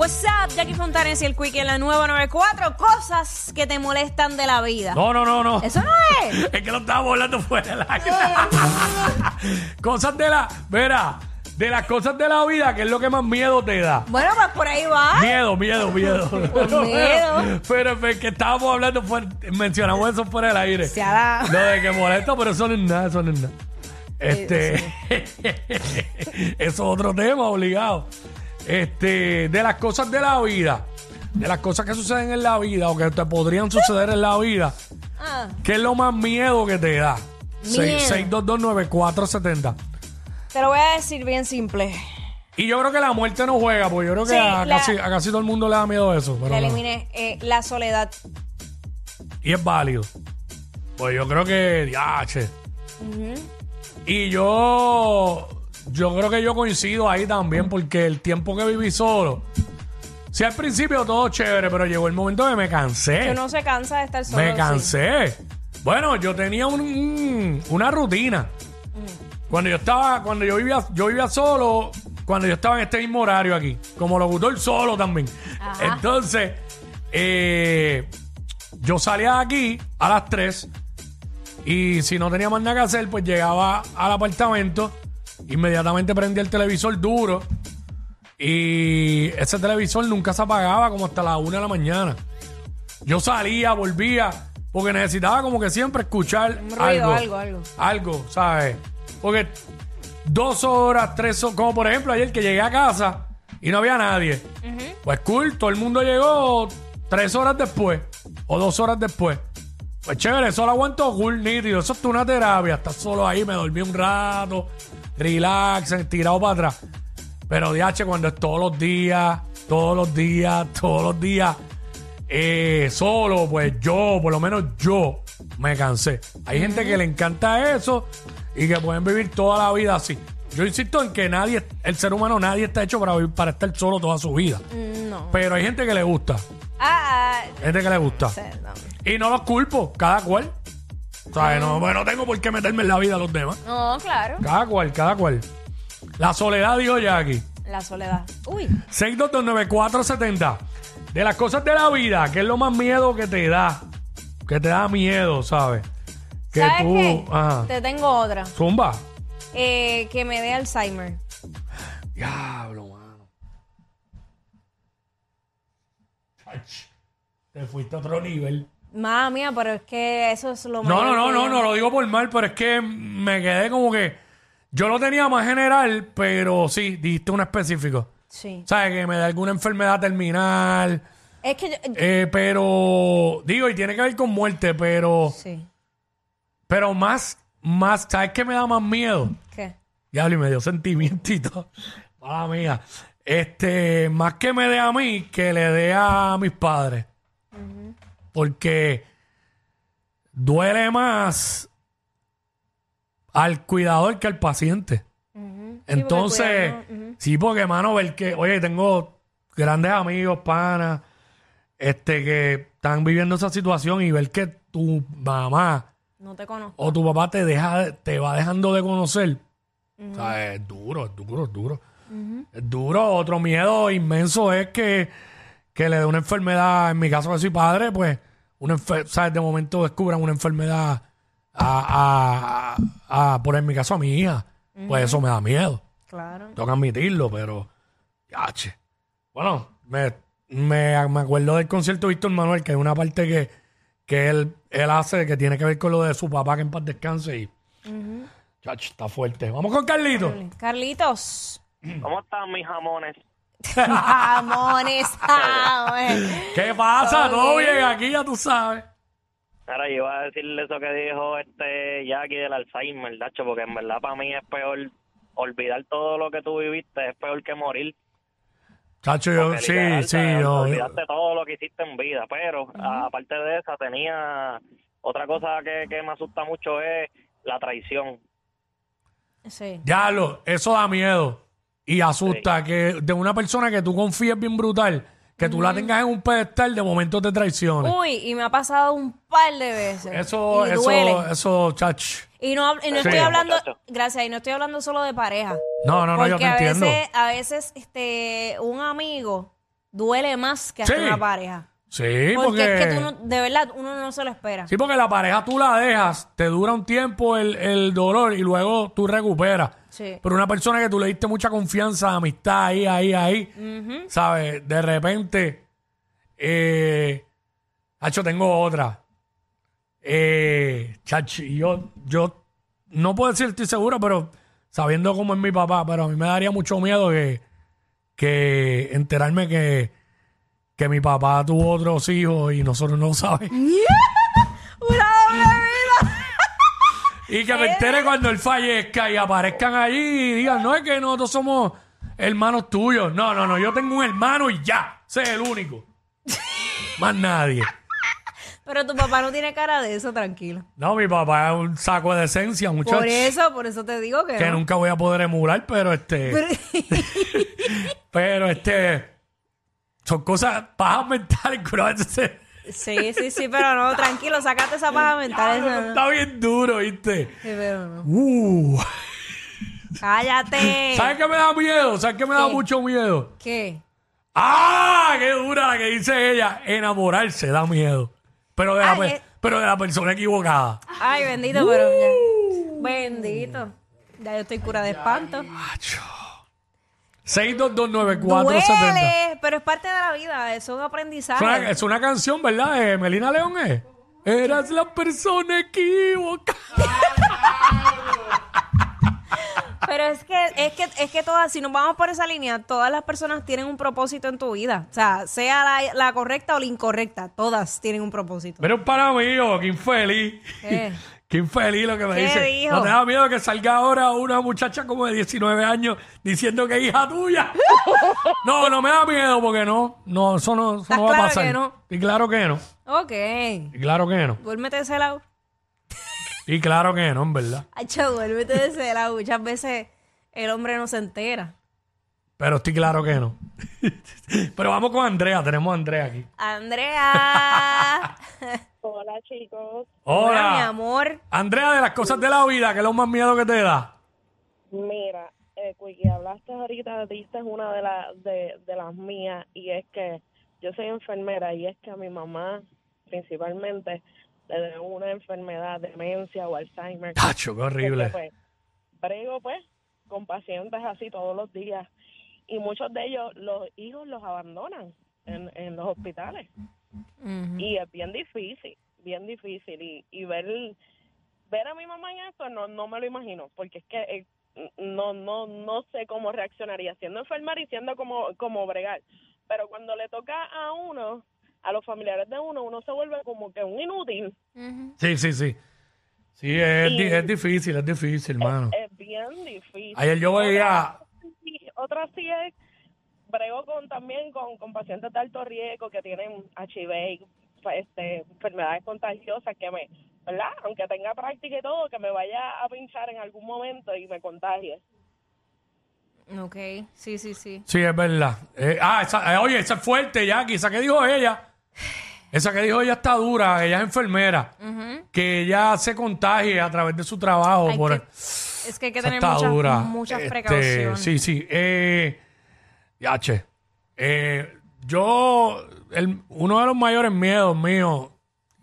What's up, Jackie Fontanes y el Quickie en la nueva 94. Cosas que te molestan de la vida. No, no, no, no. Eso no es. Es que lo estábamos hablando fuera del aire. cosas de la. Verá, de las cosas de la vida, que es lo que más miedo te da. Bueno, pues por ahí va. Miedo, miedo, miedo. miedo. Pero es que estábamos hablando, fuera, mencionamos eso fuera del aire. Se hará. Lo de que molesta, pero eso no es nada, eso no es nada. Este. eso es otro tema, obligado. Este, de las cosas de la vida, de las cosas que suceden en la vida o que te podrían suceder en la vida, Ah, ¿qué es lo más miedo que te da? Miedo. 6229470. te lo voy a decir bien simple. Y yo creo que la muerte no juega, porque yo creo que Sí, a, la- casi, a casi todo el mundo le da miedo eso. pero no. eliminé eh, la soledad. Y es válido. Pues yo creo que, diache. Y yo, yo creo que yo coincido ahí también, porque el tiempo que viví solo, sí al principio todo chévere, pero llegó el momento que me cansé. Que uno se cansa de estar solo. me sí. cansé. Bueno, yo tenía un- un- una rutina. Cuando yo estaba, cuando yo vivía, yo vivía solo, cuando yo estaba en este mismo horario aquí, como locutor solo también. Ajá. Entonces, eh, yo salía de aquí a las 3 y si no tenía más nada que hacer, pues llegaba al apartamento, inmediatamente prendía el televisor duro y ese televisor nunca se apagaba como hasta las 1 de la mañana. Yo salía, volvía, porque necesitaba como que siempre escuchar Un ruido, algo. algo, algo. Algo, ¿sabes? Porque dos horas, tres horas, como por ejemplo ayer que llegué a casa y no había nadie. Pues cool, todo el mundo llegó tres horas después o dos horas después. Pues chévere, eso lo aguanto cool, nítido. Eso es una terapia. Estás solo ahí, me dormí un rato, relax, tirado para atrás. Pero DH, cuando es todos los días, todos los días, todos los días, eh, solo, pues yo, por lo menos yo, me cansé. Hay gente que le encanta eso y que pueden vivir toda la vida así. Yo insisto en que nadie, el ser humano, nadie está hecho para vivir, para estar solo toda su vida. No. Pero hay gente que le gusta, Ah, ah, gente que le gusta. no. Y no los culpo, cada cual. O sea, no, pues no tengo por qué meterme en la vida de los demás. No, claro. Cada cual, cada cual. La soledad, dijo Jackie. La soledad. Uy. 6229470. De las cosas de la vida, ¿qué es lo más miedo que te da? Que te da miedo, ¿sabes? Que ¿Sabes tú. qué? Ajá. Te tengo otra. Zumba. Eh, que me dé Alzheimer. Diablo, mano. Ach, Te fuiste a otro nivel. Madre mía, pero es que eso es lo más. No, no, no, no, no lo digo por mal, pero es que me quedé como que. Yo lo tenía más general, pero sí, dijiste un específico. Sí. ¿Sabes? Que me da alguna enfermedad terminal. Es que yo. Eh, pero. Digo, y tiene que ver con muerte, pero. Sí. Pero más, más, ¿sabes qué me da más miedo? ¿Qué? Diablo, y me dio sentimientito. Mala mía. Este, más que me dé a mí, que le dé a mis padres. Porque duele más al cuidador que al paciente. Entonces, cuidado, sí, porque, mano, ver que, oye, tengo grandes amigos, panas, este, que están viviendo esa situación y ver que tu mamá No te conozco. o tu papá te deja, te va dejando de conocer. O sea, es duro, es duro, es duro. Es duro. Otro miedo inmenso es que, que le dé una enfermedad, en mi caso que soy padre, pues, una ¿sabes? De momento descubran una enfermedad a, a, a- por en mi caso a mi hija. Pues eso me da miedo. Claro. Tengo que admitirlo, pero. Yache. Bueno, me, me, me acuerdo del concierto de Víctor Manuel, que hay una parte que, que él, él hace que tiene que ver con lo de su papá, que en paz descanse. Y, Chach, está fuerte. Vamos con Carlito. Carlitos. ¿Cómo están mis jamones? Jamones, jamones. ¿Qué pasa? Todo Todo bien. bien aquí, ya tú sabes. Ahora yo iba a decirle eso que dijo este Jackie del Alzheimer, Dacho, porque en verdad para mí es peor olvidar todo lo que tú viviste, es peor que morir. Chacho, yo, Porque sí, literal, sí, te- yo, Olvidaste todo lo que hiciste en vida, pero aparte de esa tenía otra cosa que, que me asusta mucho es la traición. Sí. ya lo, eso da miedo y asusta que de una persona que tú confíes bien brutal, que tú la tengas en un pedestal, de momento te traiciones. Uy, y me ha pasado un par de veces. Eso, y eso, duele. eso, chach. Y no, y no Sí. estoy hablando, gracias, y no estoy hablando solo de pareja. No, no, no, yo te a entiendo. veces, a veces, este, un amigo duele más que hasta Sí. una pareja. Sí, Porque, porque, es que tú no, de verdad, uno no se lo espera. sí, porque la pareja tú la dejas, te dura un tiempo el, el dolor y luego tú recuperas. Sí. Pero una persona que tú le diste mucha confianza, amistad, ahí, ahí, ahí, ¿sabes? De repente, eh, Hacho, tengo otra. Eh, chachi, yo, yo no puedo decir estoy seguro, pero sabiendo cómo es mi papá, pero a mí me daría mucho miedo que, que enterarme que, que mi papá tuvo otros hijos y nosotros no sabemos. ¡Una Y que me entere cuando él fallezca y aparezcan allí y digan, no es que nosotros somos hermanos tuyos. No, no, no, yo tengo un hermano y ya. Ese es el único. Más nadie. Pero tu papá no tiene cara de eso, tranquilo. No, mi papá es un saco de decencia, muchacho. Por eso, por eso te digo que, Que no. nunca voy a poder emular, pero este. Pero- Pero este. Son cosas pajas mentales que uno a veces se- sí, sí, sí, pero no, tranquilo, sacate esa paja mental. esa no. Está bien duro, ¿viste? Sí, pero no. Uh. Cállate. ¿Sabes qué me da miedo? ¿Sabes qué me da ¿Qué? mucho miedo? ¿Qué? ¡Ah! ¡Qué dura la que dice ella! Enamorarse da miedo. Pero de, la, Ay, eh. pero de la persona equivocada. Ay, bendito, pero ya. Bendito. Ya yo estoy cura de espanto. 6229470. Duele, pero es parte de la vida, es un Es aprendizaje. una, es una canción, ¿verdad? De Melina León, ¿eh? Eras la persona equivocada. Pero es que, es que, es que todas, si nos vamos por esa línea, todas las personas tienen un propósito en tu vida. O sea, sea la, la correcta o la incorrecta, todas tienen un propósito. Pero para mí, oh, qué infeliz. ¿Qué? Qué infeliz lo que me ¿Qué dice. dijo? ¿No te da miedo que salga ahora una muchacha como de 19 años diciendo que es hija tuya? no, no me da miedo porque no. No, eso no, eso ¿Estás no va a claro pasar. que no? Y claro que no. Ok. Y claro que no. Duérmete de ese lado. Y claro que no, en verdad. Acho, duérmete de ese lado. Muchas veces el hombre no se entera. Pero estoy claro que no. Pero vamos con Andrea. Tenemos a Andrea aquí. Andrea. Hola chicos, Hola. mi amor. Andrea, de las cosas de la vida, ¿qué es lo más miedo que te da? Mira, eh, Quickie, hablaste ahorita, diste una de, la, de, de las mías y es que yo soy enfermera y es que a mi mamá principalmente le da una enfermedad, demencia o Alzheimer. Tacho, qué horrible. Porque, pues, brego pues con pacientes así todos los días y muchos de ellos los hijos los abandonan en, en los hospitales y es bien difícil, bien difícil y, y ver ver a mi mamá en esto no no me lo imagino porque es que eh, no no no sé cómo reaccionaría siendo enfermera y siendo como como bregar pero cuando le toca a uno a los familiares de uno uno se vuelve como que un inútil. Sí, sí, sí. Sí, es, Y- es difícil, es difícil, hermano. es bien difícil Ayer yo veía... otra sí es brego con también con, con pacientes de alto riesgo que tienen HIV y, este enfermedades contagiosas que me verdad aunque tenga práctica y todo que me vaya a pinchar en algún momento y me contagie Ok, sí, sí, sí. Sí, es verdad. Eh, ah, esa- eh, oye, esa es fuerte, Jackie. Esa que dijo ella. Esa que dijo ella está dura. Ella es enfermera. Que ella se contagie a través de su trabajo. Hay por que- es que hay que Esa tener está muchas, dura. muchas Este, precauciones. Sí, sí. Eh, yache. Eh, yo, el- uno de los mayores miedos míos,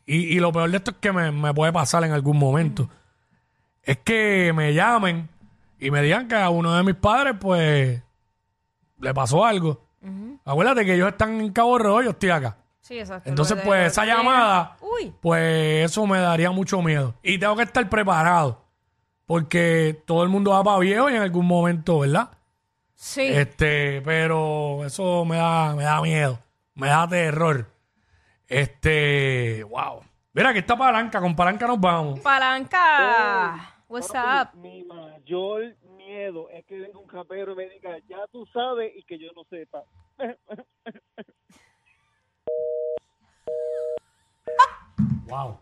y, y lo peor de esto es que me, me puede pasar en algún momento, es que me llamen y me digan que a uno de mis padres, pues, le pasó algo. Acuérdate que ellos están en Cabo Rojo, yo estoy acá. Sí, exacto. Entonces, pues, esa llamada, Uy. pues eso me daría mucho miedo. Y tengo que estar preparado. Porque todo el mundo va para viejo y en algún momento, ¿verdad? Sí. Este, pero eso me da, me da miedo. Me da terror. Este, wow. Mira, aquí está Palanca. Con Palanca nos vamos. Palanca. What's up? Mi mayor miedo es que venga un rapero y me diga, ya tú sabes y que yo no sepa. Wow.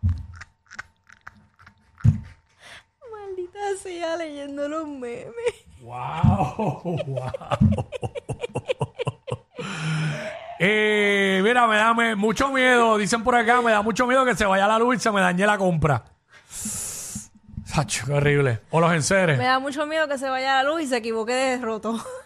Maldita sea leyendo los memes. Wow. wow. Eh, mira, me da me- mucho miedo. Dicen por acá, me da mucho miedo que se vaya la luz y se me dañe la compra. Sacho, qué horrible. O los enseres. Me da mucho miedo que se vaya la luz y se equivoque de roto.